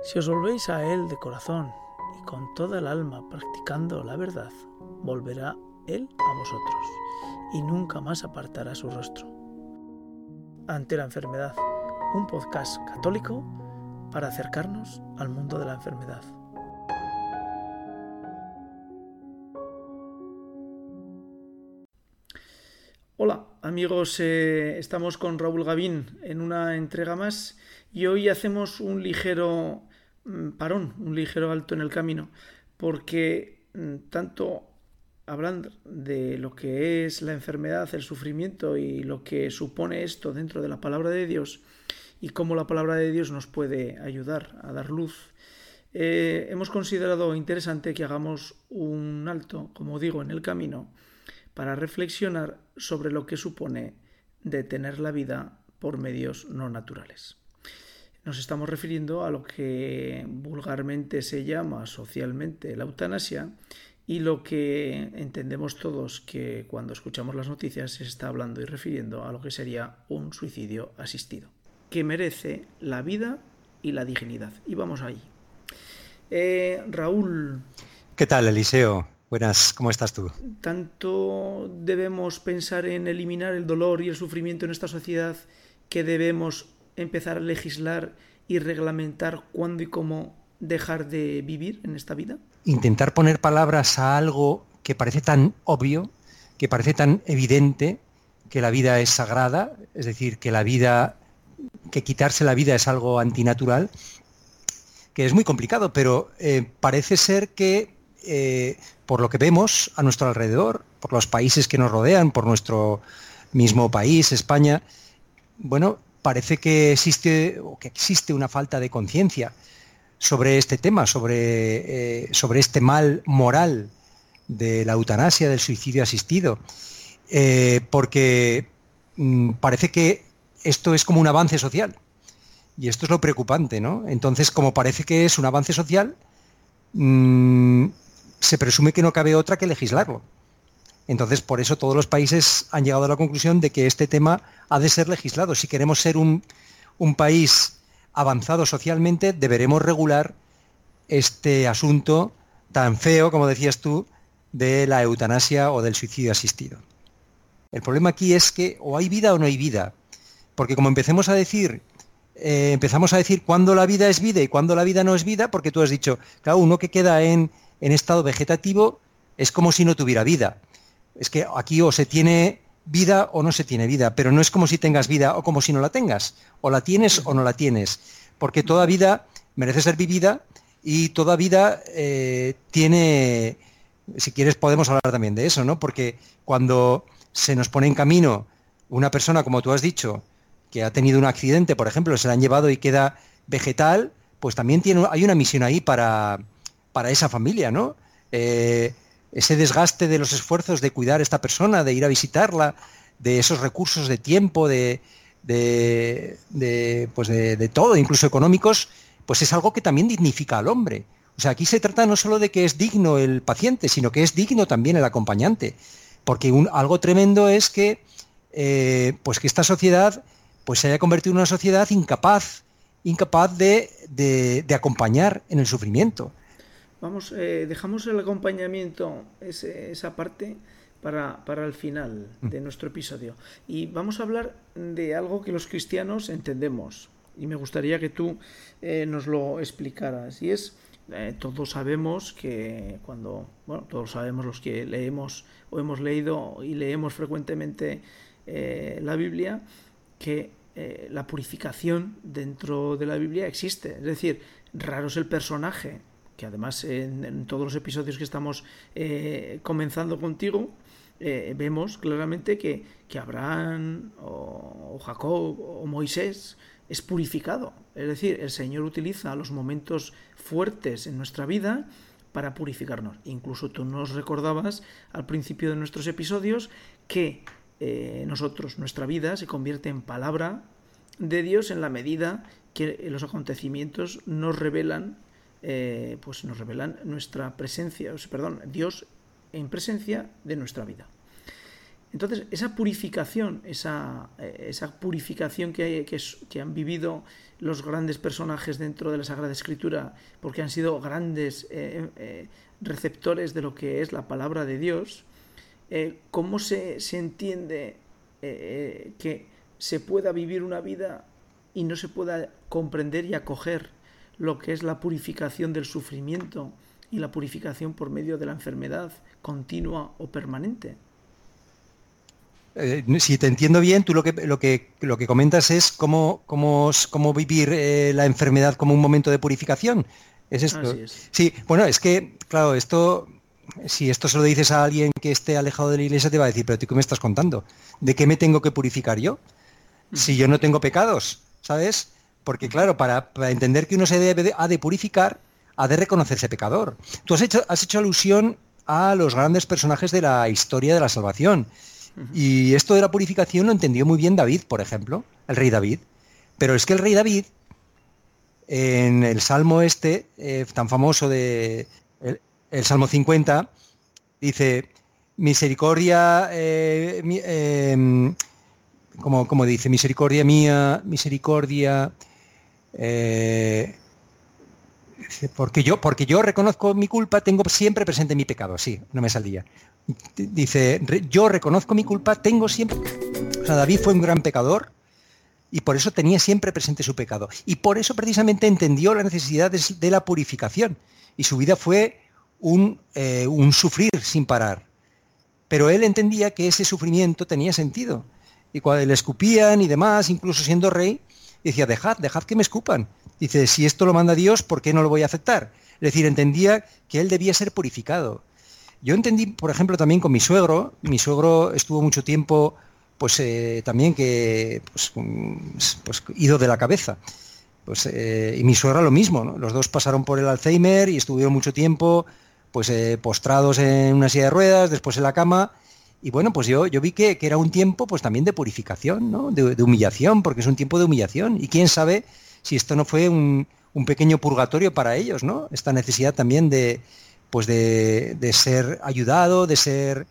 Si os volvéis a Él de corazón y con toda el alma practicando la verdad, volverá Él a vosotros y nunca más apartará su rostro. Ante la enfermedad, un podcast católico para acercarnos al mundo de la enfermedad. Hola amigos, eh, estamos con Raúl Gavín en una entrega más y hoy hacemos un ligero parón, un ligero alto en el camino, porque mm, tanto hablando de lo que es la enfermedad, el sufrimiento y lo que supone esto dentro de la palabra de Dios y cómo la palabra de Dios nos puede ayudar a dar luz, eh, hemos considerado interesante que hagamos un alto, como digo, en el camino para reflexionar sobre lo que supone detener la vida por medios no naturales. Nos estamos refiriendo a lo que vulgarmente se llama socialmente la eutanasia y lo que entendemos todos que cuando escuchamos las noticias se está hablando y refiriendo a lo que sería un suicidio asistido, que merece la vida y la dignidad. Y vamos ahí. Eh, Raúl. ¿Qué tal, Eliseo? Buenas, ¿cómo estás tú? Tanto debemos pensar en eliminar el dolor y el sufrimiento en esta sociedad que debemos empezar a legislar y reglamentar cuándo y cómo dejar de vivir en esta vida? Intentar poner palabras a algo que parece tan obvio, que parece tan evidente, que la vida es sagrada, es decir, que la vida, que quitarse la vida es algo antinatural, que es muy complicado, pero eh, parece ser que eh, por lo que vemos a nuestro alrededor, por los países que nos rodean, por nuestro mismo país, España, bueno, parece que existe, que existe una falta de conciencia sobre este tema, sobre, eh, sobre este mal moral de la eutanasia, del suicidio asistido, eh, porque mm, parece que esto es como un avance social. Y esto es lo preocupante, ¿no? Entonces, como parece que es un avance social, mm, se presume que no cabe otra que legislarlo. Entonces, por eso todos los países han llegado a la conclusión de que este tema ha de ser legislado. Si queremos ser un, país avanzado socialmente, deberemos regular este asunto tan feo, como decías tú, de la eutanasia o del suicidio asistido. El problema aquí es que o hay vida o no hay vida. Porque como a decir, eh, empezamos a decir cuándo la vida es vida y cuándo la vida no es vida, porque tú has dicho, cada uno que queda en estado vegetativo es como si no tuviera vida. Es que aquí o se tiene vida o no se tiene vida, pero no es como si tengas vida o como si no la tengas. O la tienes o no la tienes. Porque toda vida merece ser vivida y toda vida eh, tiene, si quieres podemos hablar también de eso, ¿no? Porque cuando se nos pone en camino una persona, como tú has dicho, que ha tenido un accidente, por ejemplo, se la han llevado y queda vegetal, pues también tiene, hay una misión ahí para, para esa familia, ¿no? Eh, ese desgaste de los esfuerzos de cuidar a esta persona, de ir a visitarla, de esos recursos de tiempo, de, pues de, todo, incluso económicos, pues es algo que también dignifica al hombre. O sea, aquí se trata no solo de que es digno el paciente, sino que es digno también el acompañante. Porque algo tremendo es que, eh, pues que esta sociedad pues se haya convertido en una sociedad incapaz, incapaz de acompañar en el sufrimiento. Vamos, eh, dejamos el acompañamiento, esa parte, para, el final mm. de nuestro episodio. Y vamos a hablar de algo que los cristianos entendemos. Y me gustaría que tú eh, nos lo explicaras. Y es, eh, todos sabemos que cuando, bueno, todos sabemos los que leemos o hemos leído y leemos frecuentemente la Biblia, que la purificación dentro de la Biblia existe. Es decir, raro es el personaje que además en, todos los episodios que estamos eh, comenzando contigo, eh, vemos claramente que, Abraham o, Jacob o Moisés es purificado. Es decir, el Señor utiliza los momentos fuertes en nuestra vida para purificarnos. Incluso tú nos recordabas al principio de nuestros episodios que eh, nosotros, nuestra vida se convierte en palabra de Dios en la medida que los acontecimientos nos revelan eh, pues nos revelan nuestra presencia, perdón, Dios en presencia de nuestra vida. Entonces, esa purificación, esa, esa purificación que, que, que, han vivido los grandes personajes dentro de la Sagrada Escritura, porque han sido grandes eh, eh, receptores de lo que es la palabra de Dios, eh, ¿cómo se, se entiende que se pueda vivir una vida y no se pueda comprender y acoger lo que es la purificación del sufrimiento y la purificación por medio de la enfermedad continua o permanente? Eh, si te entiendo bien, tú lo que, lo que, lo que comentas es cómo, cómo, cómo vivir eh, la enfermedad como un momento de purificación. ¿Es esto? Sí, bueno, es que, claro, esto, si esto se lo dices a alguien que esté alejado de la iglesia, te va a decir, pero tú qué me estás contando? ¿De qué me tengo que purificar yo? Si yo no tengo pecados, ¿sabes? Porque claro, para, entender que uno se debe ha de purificar, ha de reconocerse pecador. Tú has hecho, has hecho alusión a los grandes personajes de la historia de la salvación. Y esto de la purificación lo entendió muy bien David, por ejemplo, el rey David. Pero es que el rey David, en el salmo este, eh, tan famoso de el, Salmo 50, dice, misericordia, eh, em, como, dice, misericordia mía, misericordia, eh, porque yo, porque yo reconozco mi culpa, tengo siempre presente mi pecado, sí, no me salía dice, yo reconozco mi culpa, tengo siempre... O sea, David fue un gran pecador y por eso tenía siempre presente su pecado. Y por eso precisamente entendió la necesidad de, la purificación. Y su vida fue un, eh, un sufrir sin parar. Pero él entendía que ese sufrimiento tenía sentido. Y cuando le escupían y demás, incluso siendo rey, decía, dejad, dejad que me escupan. Dice, si esto lo manda Dios, ¿por qué no lo voy a aceptar? Es decir, entendía que él debía ser purificado. Yo entendí, por ejemplo, también con mi suegro, mi suegro estuvo mucho tiempo, pues eh, también que, pues, pues, ido de la cabeza. Pues, eh, y mi suegra lo mismo, los dos pasaron por el Alzheimer y estuvieron mucho tiempo pues eh, postrados en una silla de ruedas, después en la cama. Y bueno, pues yo, yo vi que, era un tiempo pues también de purificación, ¿no? de, humillación, porque es un tiempo de humillación. Y quién sabe si esto no fue un, un pequeño purgatorio para ellos, ¿no? Esta necesidad también de, pues de, ser ayudado, de ser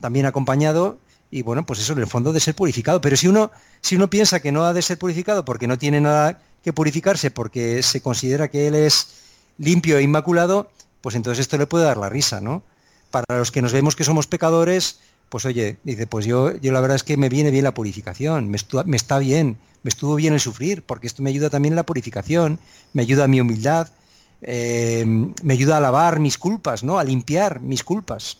también acompañado y bueno, pues eso en el fondo de ser purificado. Pero si uno, si uno piensa que no ha de ser purificado porque no tiene nada que purificarse, porque se considera que él es limpio e inmaculado, pues entonces esto le puede dar la risa, ¿no? Para los que nos vemos que somos pecadores, pues oye, dice, pues yo, yo la verdad es que me viene bien la purificación, me, me está bien, me estuvo bien el sufrir, porque esto me ayuda también en la purificación, me ayuda a mi humildad, eh, me ayuda a lavar mis culpas, ¿no? A limpiar mis culpas.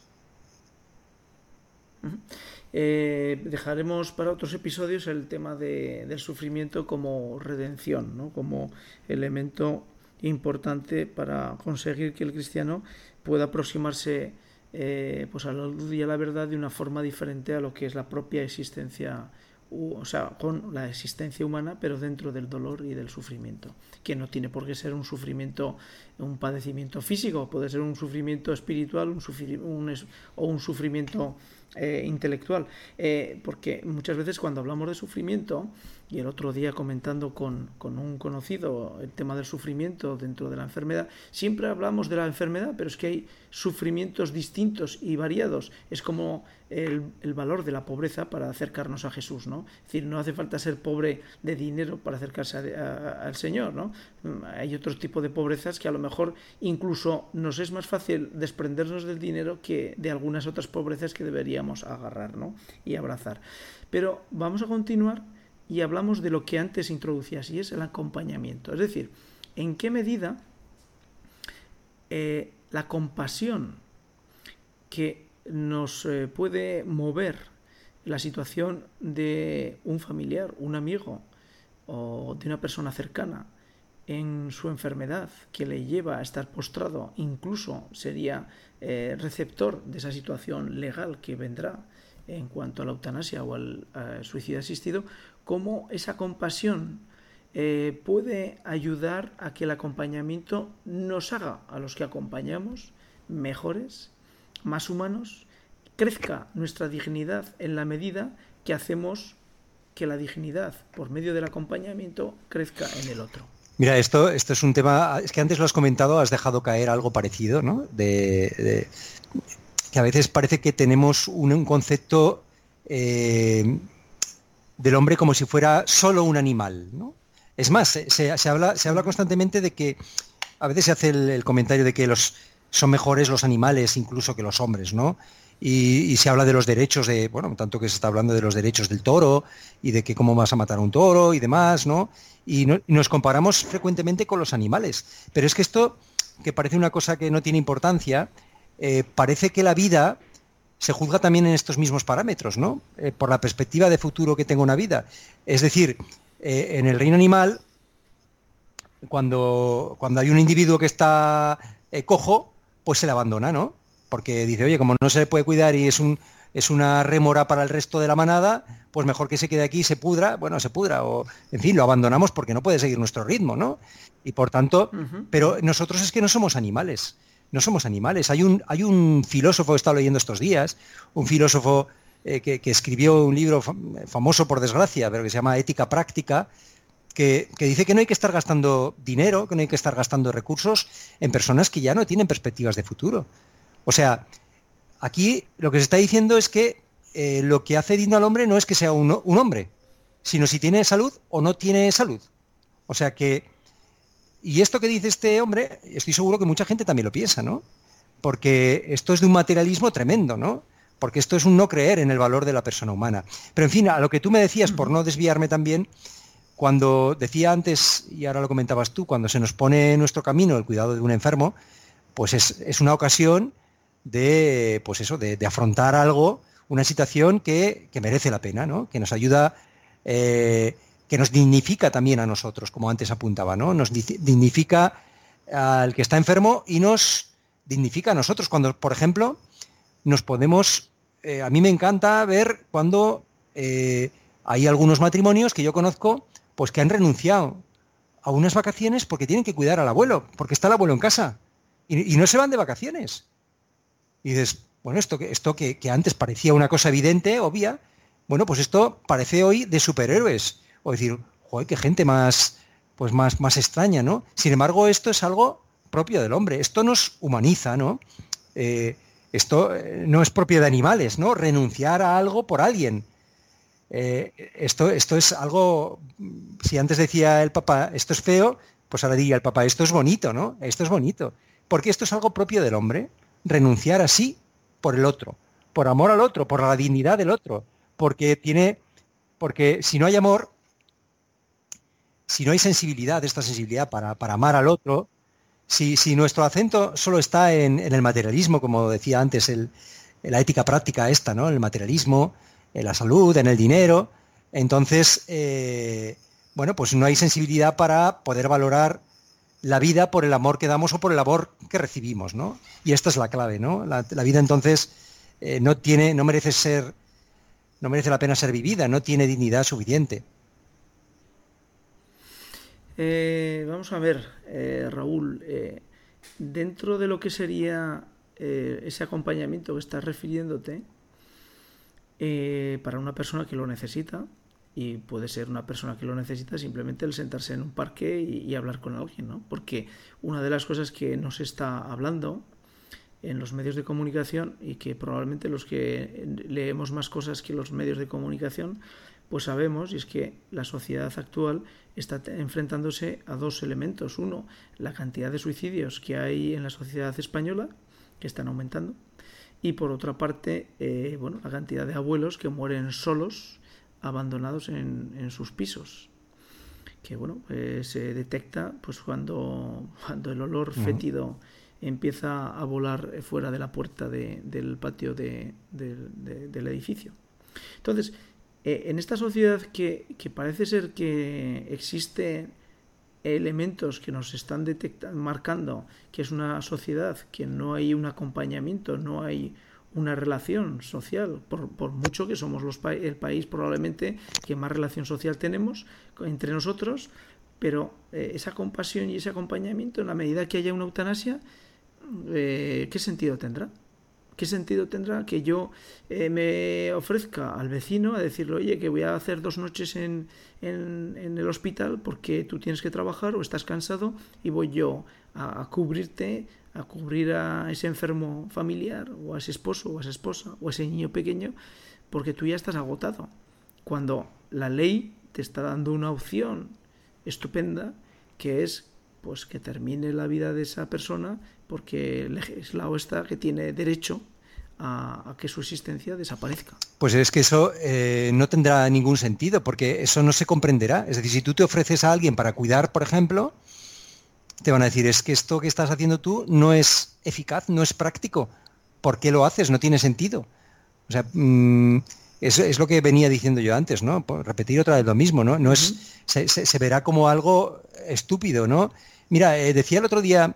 Eh, dejaremos para otros episodios el tema del sufrimiento como redención, ¿no? como elemento importante para conseguir que el cristiano pueda aproximarse eh, pues a la luz y a la verdad de una forma diferente a lo que es la propia existencia o sea, con la existencia humana, pero dentro del dolor y del sufrimiento, que no tiene por qué ser un sufrimiento, un padecimiento físico, puede ser un sufrimiento espiritual un, un o un sufrimiento eh, intelectual, eh, porque muchas veces cuando hablamos de sufrimiento, y el otro día comentando con, con, un conocido el tema del sufrimiento dentro de la enfermedad, siempre hablamos de la enfermedad, pero es que hay sufrimientos distintos y variados. Es como el, el, valor de la pobreza para acercarnos a Jesús, ¿no? Es decir, no hace falta ser pobre de dinero para acercarse al Señor, ¿no? Hay otro tipo de pobrezas que a lo mejor incluso nos es más fácil desprendernos del dinero que de algunas otras pobrezas que deberíamos agarrar, ¿no? Y abrazar. Pero vamos a continuar y hablamos de lo que antes introducías y es el acompañamiento. Es decir, en qué medida eh, la compasión que nos eh, puede mover la situación de un familiar, un amigo o de una persona cercana en su enfermedad que le lleva a estar postrado, incluso sería eh, receptor de esa situación legal que vendrá en cuanto a la eutanasia o al suicidio asistido, cómo esa compasión eh, puede ayudar a que el acompañamiento nos haga a los que acompañamos mejores, más humanos, crezca nuestra dignidad en la medida que hacemos que la dignidad por medio del acompañamiento crezca en el otro. Mira, esto, esto es un tema, es que antes lo has comentado, has dejado caer algo parecido, ¿no? De, que a veces parece que tenemos un concepto eh, del hombre como si fuera solo un animal. ¿no? Es más, se, habla, constantemente de que a veces se hace el, comentario de que los, son mejores los animales incluso que los hombres, ¿no? Y, se habla de los derechos de, bueno, tanto que se está hablando de los derechos del toro y de que cómo vas a matar a un toro y demás, ¿no? Y, nos comparamos frecuentemente con los animales. Pero es que esto, que parece una cosa que no tiene importancia, eh, parece que la vida se juzga también en estos mismos parámetros, ¿no? Eh, por la perspectiva de futuro que tenga una vida. Es decir, eh, en el reino animal, cuando, cuando hay un individuo que está eh, cojo, pues se le abandona, ¿no? Porque dice, oye, como no se le puede cuidar y es un es una rémora para el resto de la manada, pues mejor que se quede aquí y se pudra, bueno, se pudra, o en fin, lo abandonamos porque no puede seguir nuestro ritmo, ¿no? Y por tanto, pero nosotros es que no somos animales no somos animales. Hay un, hay un filósofo que he leyendo estos días, un filósofo eh, que, escribió un libro famoso por desgracia, pero que se llama Ética Práctica, que, dice que no hay que estar gastando dinero, que no hay que estar gastando recursos en personas que ya no tienen perspectivas de futuro. O sea, aquí lo que se está diciendo es que eh, lo que hace digno al hombre no es que sea un hombre, sino si tiene salud o no tiene salud. O sea que y esto que dice este hombre, estoy seguro que mucha gente también lo piensa, ¿no? Porque esto es de un materialismo tremendo, ¿no? Porque esto es un no creer en el valor de la persona humana. Pero en fin, a lo que tú me decías, por no desviarme también, cuando decía antes, y ahora lo comentabas tú, cuando se nos pone en nuestro camino el cuidado de un enfermo, pues es, una ocasión de, pues eso, de, afrontar algo, una situación que, merece la pena, ¿no? Que nos ayuda eh, que nos dignifica también a nosotros, como antes apuntaba, ¿no? Nos dignifica al que está enfermo y nos dignifica a nosotros. Cuando, por ejemplo, nos podemos, eh, a mí me encanta ver cuando eh, hay algunos matrimonios que yo conozco, pues que han renunciado a unas vacaciones porque tienen que cuidar al abuelo, porque está el abuelo en casa y, no se van de vacaciones. Y dices, bueno, esto, esto que, que antes parecía una cosa evidente, obvia, bueno, pues esto parece hoy de superhéroes o decir, joder, qué gente más, pues más, más extraña, ¿no? Sin embargo, esto es algo propio del hombre, esto nos humaniza, ¿no? Eh, esto eh, no es propio de animales, ¿no? Renunciar a algo por alguien. Eh, esto, esto es algo, si antes decía el papá, esto es feo, pues ahora diría el papá, esto es bonito, ¿no? Esto es bonito. Porque esto es algo propio del hombre, renunciar así por el otro, por amor al otro, por la dignidad del otro, porque tiene, porque si no hay amor, si no hay sensibilidad, esta sensibilidad para, amar al otro, si, nuestro acento solo está en, el materialismo, como decía antes, el, la ética práctica esta, ¿no? El materialismo, en la salud, en el dinero, entonces, eh, bueno, pues no hay sensibilidad para poder valorar la vida por el amor que damos o por el amor que recibimos, ¿no? Y esta es la clave, ¿no? La, vida entonces eh, no tiene, no merece ser, no merece la pena ser vivida, no tiene dignidad suficiente. Eh, vamos a ver, eh, Raúl, eh, dentro de lo que sería ese acompañamiento que estás refiriéndote, para una persona que lo necesita, y puede ser una persona que lo necesita simplemente el sentarse en un parque y, hablar con alguien, ¿no? Porque una de las cosas que nos está hablando en los medios de comunicación y que probablemente los que leemos más cosas que los medios de comunicación pues sabemos, y es que la sociedad actual está enfrentándose a dos elementos. Uno, la cantidad de suicidios que hay en la sociedad española, que están aumentando, y por otra parte, eh, bueno, la cantidad de abuelos que mueren solos, abandonados en, sus pisos. Que bueno eh, se detecta pues cuando cuando el olor fétido empieza a volar fuera de la puerta del patio del edificio. Entonces eh, en esta sociedad que, parece ser que existen elementos que nos están detectando, marcando que es una sociedad que no hay un acompañamiento, no hay una relación social, por, mucho que somos los el país probablemente que más relación social tenemos entre nosotros, pero eh, esa compasión y ese acompañamiento, en la medida que haya una eutanasia, eh, ¿qué sentido tendrá? ¿Qué sentido tendrá que yo eh, me ofrezca al vecino a decirle, oye, que voy a hacer dos noches en, el hospital porque tú tienes que trabajar o estás cansado y voy yo a, cubrirte, a cubrir a ese enfermo familiar o a ese esposo o a esa esposa o a ese niño pequeño porque tú ya estás agotado. Cuando la ley te está dando una opción estupenda, que es pues que termine la vida de esa persona porque el legislado está que tiene derecho a, que su existencia desaparezca. Pues es que eso eh, no tendrá ningún sentido, porque eso no se comprenderá. Es decir, si tú te ofreces a alguien para cuidar, por ejemplo, te van a decir, es que esto que estás haciendo tú no es eficaz, no es práctico. ¿Por qué lo haces? No tiene sentido. O sea, mm, eso es lo que venía diciendo yo antes, ¿no? repetir otra vez lo mismo, ¿no? no es, se, verá como algo estúpido, ¿no? Mira, eh, decía el otro día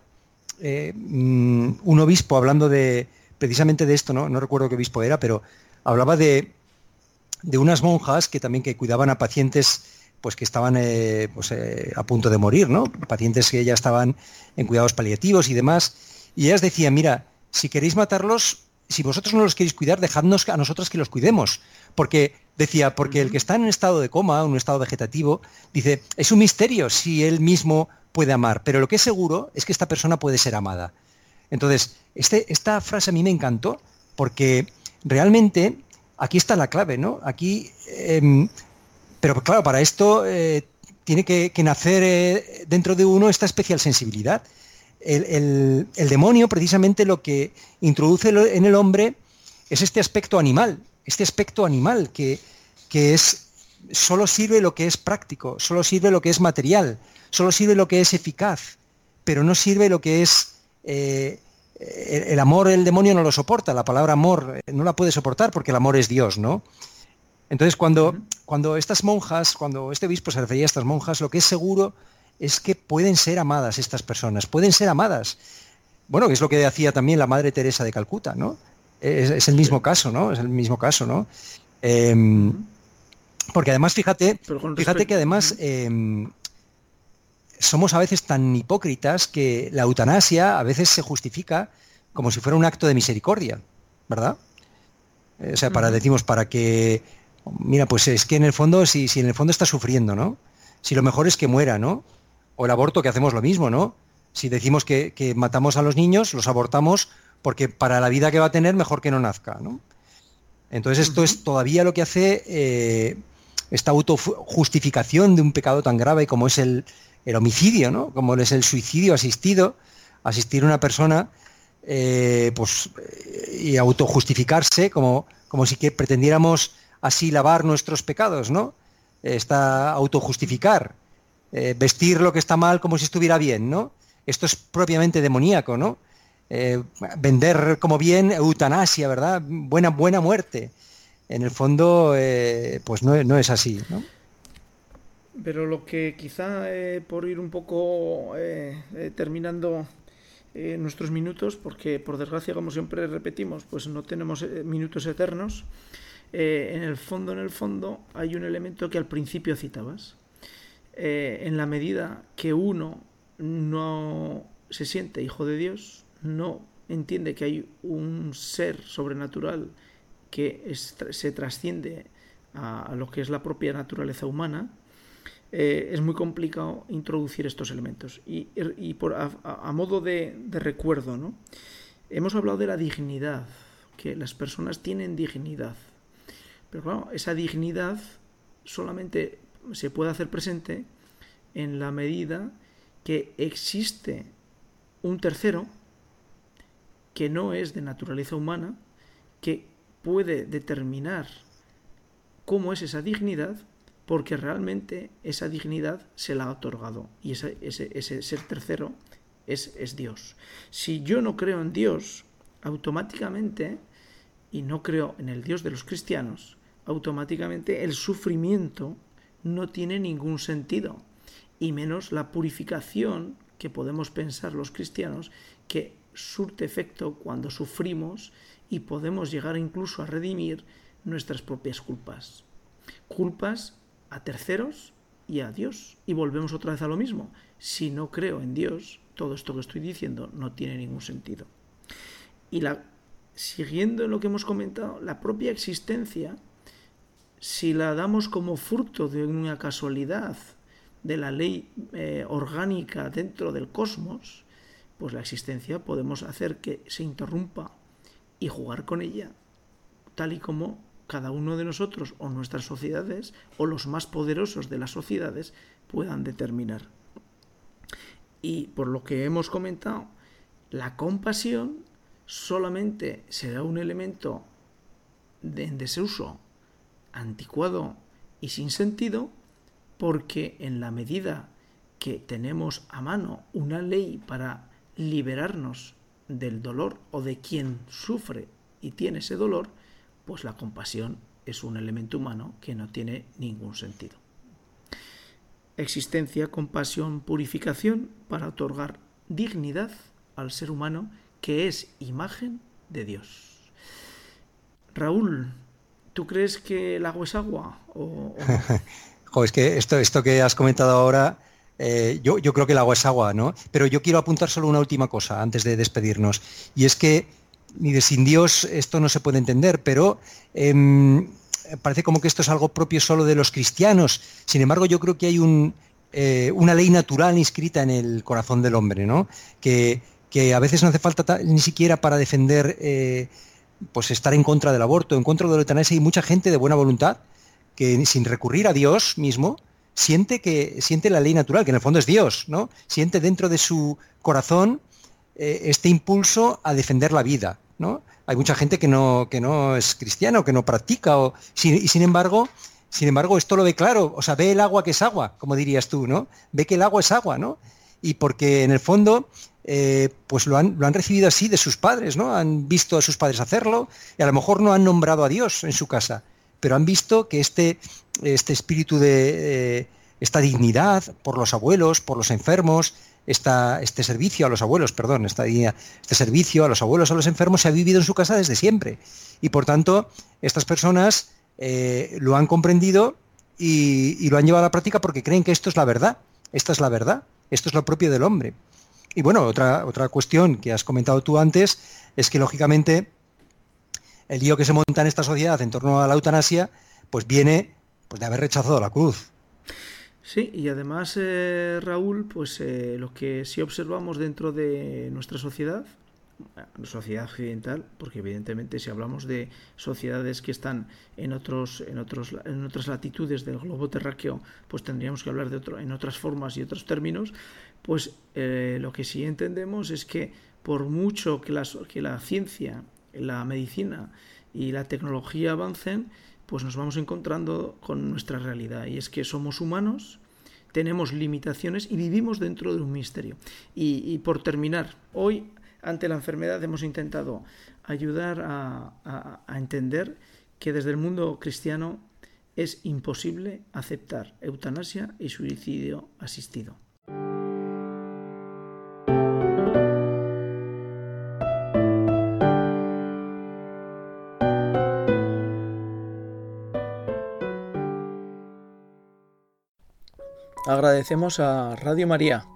eh, mm, un obispo hablando de, precisamente de esto, ¿no? no recuerdo qué obispo era, pero hablaba de, unas monjas que también que cuidaban a pacientes pues que estaban eh, pues, eh, a punto de morir, ¿no? Pacientes que ya estaban en cuidados paliativos y demás. Y ellas decían, mira, si queréis matarlos, si vosotros no los queréis cuidar, dejadnos a nosotros que los cuidemos. Porque, decía, porque el que está en un estado de coma, en un estado vegetativo, dice, es un misterio si él mismo puede amar, pero lo que es seguro es que esta persona puede ser amada. Entonces, este, esta frase a mí me encantó porque realmente aquí está la clave, ¿no? Aquí, em, pero claro, para esto eh, tiene que, nacer eh, dentro de uno esta especial sensibilidad. El, demonio precisamente lo que introduce en el hombre es este aspecto animal, este aspecto animal que, que es solo sirve lo que es práctico, solo sirve lo que es material, solo sirve lo que es eficaz, pero no sirve lo que es eh, el, amor el demonio no lo soporta, la palabra amor eh, no la puede soportar porque el amor es Dios, ¿no? Entonces cuando, cuando estas monjas, cuando este obispo se refería a estas monjas, lo que es seguro es que pueden ser amadas estas personas, pueden ser amadas. Bueno, que es lo que decía también la Madre Teresa de Calcuta, ¿no? Es, el mismo caso, ¿no? Es el mismo caso, ¿no? Em, porque además, fíjate, fíjate que además em, somos a veces tan hipócritas que la eutanasia a veces se justifica como si fuera un acto de misericordia, ¿verdad? O sea, para decimos para que mira, pues es que en el fondo si, si en el fondo está sufriendo, ¿no? Si lo mejor es que muera, ¿no? O el aborto que hacemos lo mismo, ¿no? Si decimos que, matamos a los niños, los abortamos porque para la vida que va a tener mejor que no nazca, ¿no? Entonces esto es todavía lo que hace eh, esta autojustificación de un pecado tan grave como es el, el homicidio, ¿no? Como es el suicidio asistido, asistir a una persona eh, pues, eh, y autojustificarse como, como si pretendiéramos así lavar nuestros pecados, ¿no? Está autojustificar, eh, vestir lo que está mal como si estuviera bien, ¿no? Esto es propiamente demoníaco, ¿no? vender como bien eutanasia, ¿verdad? Buena, buena muerte. En el fondo, pues no, no, es así, ¿no? Pero lo que quizá, eh, por ir un poco eh, eh, terminando nuestros minutos, porque por desgracia, como siempre repetimos, pues no tenemos minutos eternos, en el fondo, en el fondo, hay un elemento que al principio citabas. en la medida que uno no se siente hijo de Dios, no entiende que hay un ser sobrenatural que se trasciende a, lo que es la propia naturaleza humana, eh, es muy complicado introducir estos elementos. Y, por, a, modo de, recuerdo, ¿no? hemos hablado de la dignidad, que las personas tienen dignidad. Pero claro, esa dignidad solamente se puede hacer presente en la medida que existe un tercero que no es de naturaleza humana, que puede determinar cómo es esa dignidad porque realmente esa dignidad se la ha otorgado y ese, ese, ser tercero es, es, Dios. Si yo no creo en Dios, automáticamente, y no creo en el Dios de los cristianos, automáticamente el sufrimiento no tiene ningún sentido, y menos la purificación que podemos pensar los cristianos que surte efecto cuando sufrimos y podemos llegar incluso a redimir nuestras propias culpas. Culpas a terceros y a Dios. Y volvemos otra vez a lo mismo. Si no creo en Dios, todo esto que estoy diciendo no tiene ningún sentido. Y la, siguiendo en lo que hemos comentado, la propia existencia, si la damos como fruto de una casualidad de la ley eh, orgánica dentro del cosmos, pues la existencia podemos hacer que se interrumpa y jugar con ella, tal y como cada uno de nosotros o nuestras sociedades o los más poderosos de las sociedades puedan determinar. Y por lo que hemos comentado, la compasión solamente será un elemento de, en desuso, anticuado y sin sentido, porque en la medida que tenemos a mano una ley para liberarnos del dolor o de quien sufre y tiene ese dolor, pues la compasión es un elemento humano que no tiene ningún sentido. Existencia, compasión, purificación para otorgar dignidad al ser humano que es imagen de Dios. Raúl, ¿tú crees que el agua es agua? O, es que esto, esto que has comentado ahora, eh, yo, yo, creo que el agua es agua, ¿no? Pero yo quiero apuntar solo una última cosa antes de despedirnos. Y es que ni de sin Dios esto no se puede entender, pero em, parece como que esto es algo propio solo de los cristianos. Sin embargo, yo creo que hay eh, una ley natural inscrita en el corazón del hombre, ¿no? Que, a veces no hace falta ni siquiera para defender, eh, pues estar en contra del aborto, en contra de la eutanasia. Hay mucha gente de buena voluntad que sin recurrir a Dios mismo, siente que siente la ley natural, que en el fondo es Dios, ¿no? Siente dentro de su corazón eh, este impulso a defender la vida, Hay mucha gente que no, que no es cristiano, que no practica, o, y sin embargo, sin embargo, esto lo ve claro, o sea, ve el agua que es agua, como dirías tú, ¿no? Ve que el agua es agua, ¿no? Y porque en el fondo, eh, pues lo han, lo han recibido así de sus padres, ¿no? Han visto a sus padres hacerlo y a lo mejor no han nombrado a Dios en su casa, pero han visto que este, este espíritu de eh, esta dignidad por los abuelos, por los enfermos, este servicio a los abuelos, perdón, esta, este servicio a los abuelos, a los enfermos se ha vivido en su casa desde siempre. Y por tanto, estas personas eh, lo han comprendido y, lo han llevado a la práctica porque creen que esto es la verdad. Esta es la verdad. Esto es lo propio del hombre. Y bueno, otra, otra cuestión que has comentado tú antes es que lógicamente el lío que se monta en esta sociedad en torno a la eutanasia, pues viene pues, de haber rechazado la cruz. Sí, y además, eh, Raúl, pues eh, lo que sí observamos dentro de nuestra sociedad, sociedad occidental, porque evidentemente si hablamos de sociedades que están en otros, en otros, en otras latitudes del globo terráqueo, pues tendríamos que hablar de otro, en otras formas y otros términos, pues eh, lo que sí entendemos es que por mucho que la, que la ciencia la medicina y la tecnología avancen, pues nos vamos encontrando con nuestra realidad. Y es que somos humanos, tenemos limitaciones y vivimos dentro de un misterio. Y, por terminar, hoy ante la enfermedad hemos intentado ayudar a entender que desde el mundo cristiano es imposible aceptar eutanasia y suicidio asistido. Agradecemos a Radio María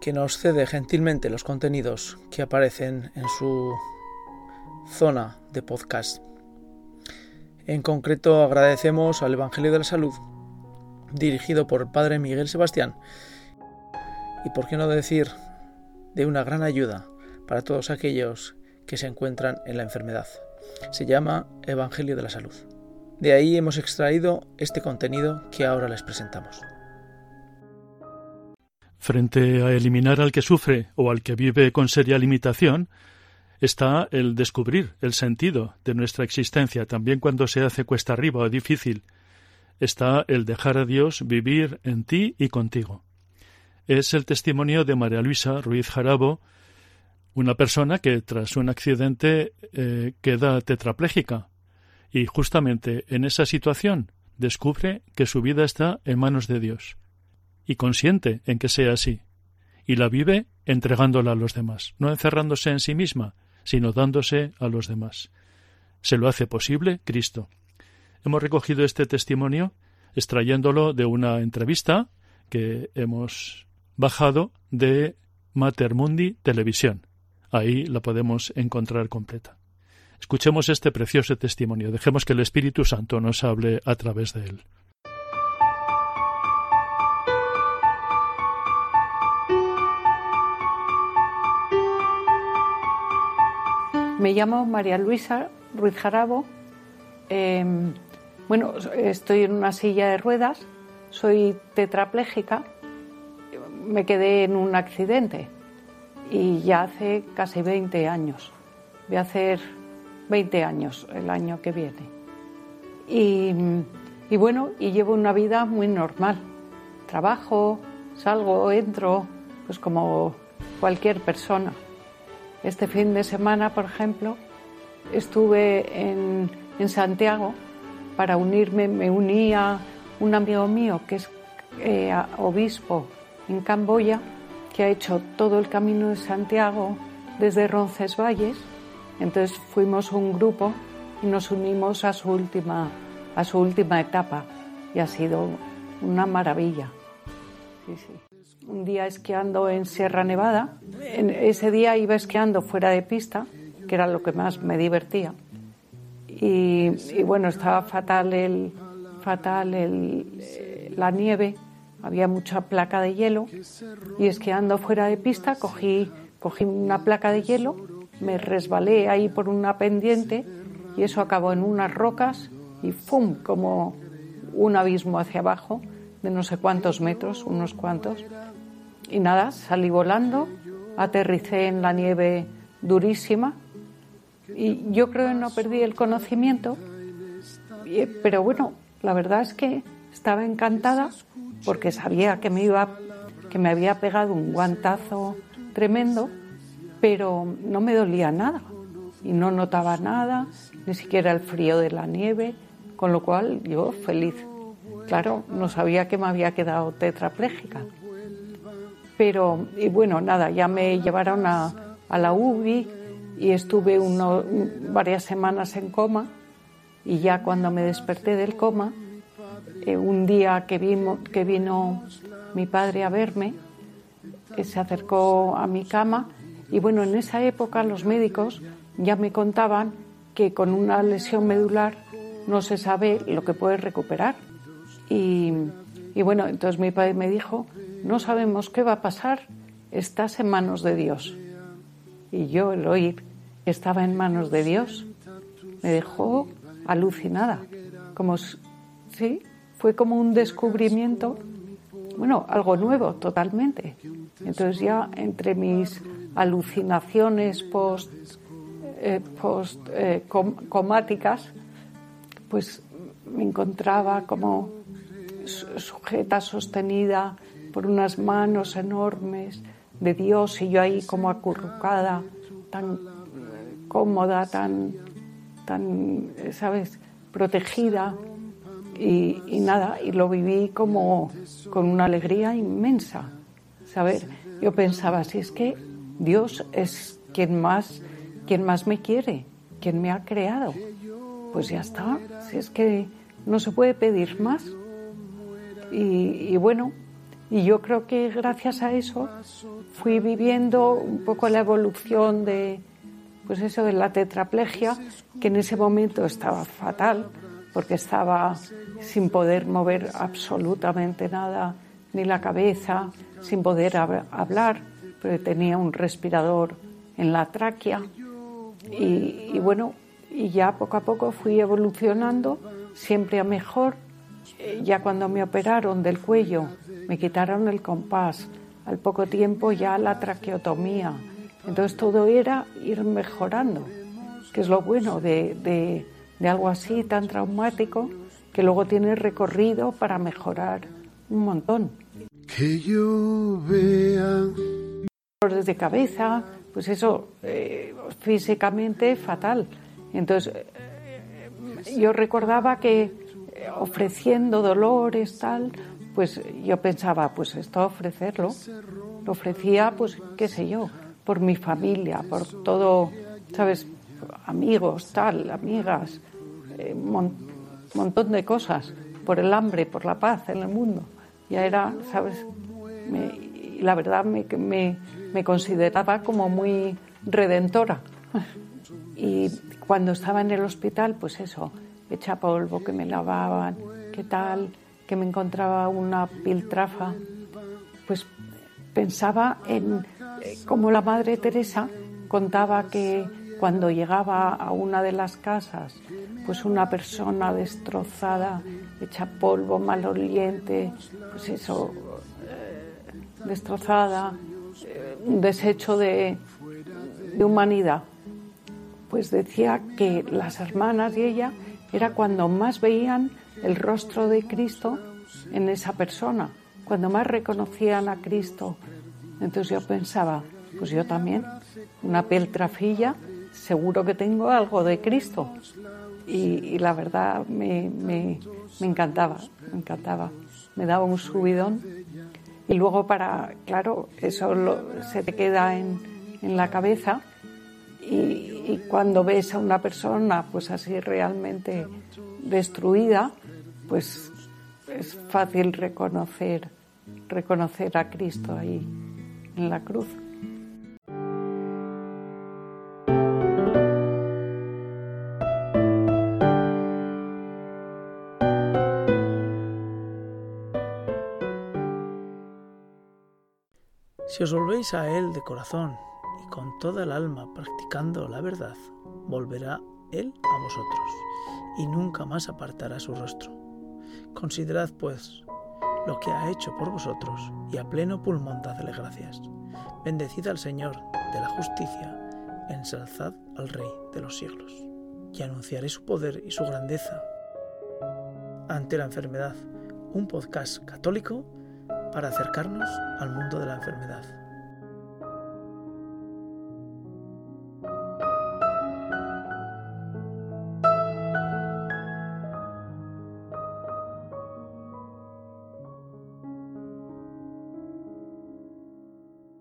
que nos cede gentilmente los contenidos que aparecen en su zona de podcast. En concreto agradecemos al Evangelio de la Salud, dirigido por Padre Miguel Sebastián, y por qué no decir de una gran ayuda para todos aquellos que se encuentran en la enfermedad. Se llama Evangelio de la Salud. De ahí hemos extraído este contenido que ahora les presentamos. Frente a eliminar al que sufre o al que vive con seria limitación, está el descubrir el sentido de nuestra existencia, también cuando se hace cuesta arriba o difícil. Está el dejar a Dios vivir en ti y contigo. Es el testimonio de María Luisa Ruiz Jarabo, una persona que tras un accidente eh, queda tetrapléjica y justamente en esa situación descubre que su vida está en manos de Dios y consiente en que sea así, y la vive entregándola a los demás, no encerrándose en sí misma, sino dándose a los demás. ¿Se lo hace posible Cristo? Hemos recogido este testimonio extrayéndolo de una entrevista que hemos bajado de Mater Mundi Televisión. Ahí la podemos encontrar completa. Escuchemos este precioso testimonio. Dejemos que el Espíritu Santo nos hable a través de él. Me llamo María Luisa Ruiz Jarabo, em, bueno, estoy en una silla de ruedas, soy tetrapléjica, me quedé en un accidente y ya hace casi 20 años. Voy a hacer 20 años el año que viene. Y, y bueno, y llevo una vida muy normal. Trabajo, salgo, entro, pues como cualquier persona. Este fin de semana, por ejemplo, estuve en, en Santiago para unirme, me unía un amigo mío que es eh, obispo en Camboya, que ha hecho todo el camino de Santiago desde Roncesvalles. Entonces fuimos un grupo y nos unimos a su última, a su última etapa y ha sido una maravilla. Un día esquiando en Sierra Nevada, ese día iba esquiando fuera de pista, que era lo que más me divertía. Y, bueno, estaba fatal, el, fatal el, la nieve, había mucha placa de hielo y esquiando fuera de pista cogí, cogí una placa de hielo, me resbalé ahí por una pendiente y eso acabó en unas rocas y ¡fum! como un abismo hacia abajo de no sé cuántos metros, unos cuantos. Y nada, salí volando, aterricé en la nieve durísima y yo creo que no perdí el conocimiento, pero bueno, la verdad es que estaba encantada porque sabía que me iba que me había pegado un guantazo tremendo, pero no me dolía nada y no notaba nada, ni siquiera el frío de la nieve, con lo cual yo feliz. Claro, no sabía que me había quedado tetrapléjica. Pero, y bueno, nada, ya me llevaron a, la UBI y estuve uno, varias semanas en coma y ya cuando me desperté del coma, eh, un día que, que vino mi padre a verme, eh, se acercó a mi cama y bueno, en esa época los médicos ya me contaban que con una lesión medular no se sabe lo que puede recuperar. Y, y bueno, entonces mi padre me dijo, no sabemos qué va a pasar, estás en manos de Dios. Y yo, el oír estaba en manos de Dios, me dejó alucinada. Como, sí, fue como un descubrimiento, bueno, algo nuevo totalmente. Entonces ya entre mis alucinaciones post, eh, post eh, comáticas, pues me encontraba como sujeta, sostenida por unas manos enormes de Dios y yo ahí como acurrucada, tan cómoda, tan, tan ¿sabes?, protegida. Y, nada, y lo viví como con una alegría inmensa. Saber, yo pensaba, si es que Dios es quien más, quien más me quiere, quien me ha creado, pues ya está, si es que no se puede pedir más. Y, y bueno, y yo creo que gracias a eso fui viviendo un poco la evolución de, pues eso de la tetraplegia, que en ese momento estaba fatal, porque estaba sin poder mover absolutamente nada, ni la cabeza, sin poder hablar, pero tenía un respirador en la tráquea. Y, bueno, y ya poco a poco fui evolucionando, siempre a mejor. Ya cuando me operaron del cuello, me quitaron el compás, al poco tiempo ya la traqueotomía, entonces todo era ir mejorando, que es lo bueno de, algo así tan traumático, que luego tiene recorrido para mejorar un montón. Que yo vea. Dolores de cabeza, pues eso, eh, físicamente fatal. Entonces, eh, yo recordaba que eh, ofreciendo dolores, tal, pues yo pensaba, pues esto ofrecerlo, lo ofrecía, pues qué sé yo, por mi familia, por todo, ¿sabes? Amigos, tal, amigas, eh, montón de cosas, por el hambre, por la paz en el mundo. Ya era, ¿sabes? la verdad me, me, me consideraba como muy redentora. Y cuando estaba en el hospital, pues eso, hecha polvo, que me lavaban, qué tal, que me encontraba una piltrafa, pues pensaba en eh, como la Madre Teresa contaba que cuando llegaba a una de las casas, pues una persona destrozada, hecha polvo, maloliente, pues eso, eh, destrozada, eh, un desecho de, de humanidad, pues decía que las hermanas y ella era cuando más veían el rostro de Cristo en esa persona, cuando más reconocían a Cristo. Entonces yo pensaba, pues yo también, una peltrafilla, seguro que tengo algo de Cristo. Y, la verdad me, me, encantaba, me encantaba. Me daba un subidón. Y luego para, claro, eso se te queda en, en la cabeza. Y, cuando ves a una persona pues así realmente destruida, pues es fácil reconocer, reconocer a Cristo ahí en la cruz. Si os volvéis a Él de corazón con toda el alma practicando la verdad, volverá Él a vosotros y nunca más apartará su rostro. Considerad, pues, lo que ha hecho por vosotros y a pleno pulmón dadle gracias. Bendecid al Señor de la justicia, ensalzad al Rey de los siglos. Y anunciaré su poder y su grandeza ante la enfermedad, un podcast católico para acercarnos al mundo de la enfermedad.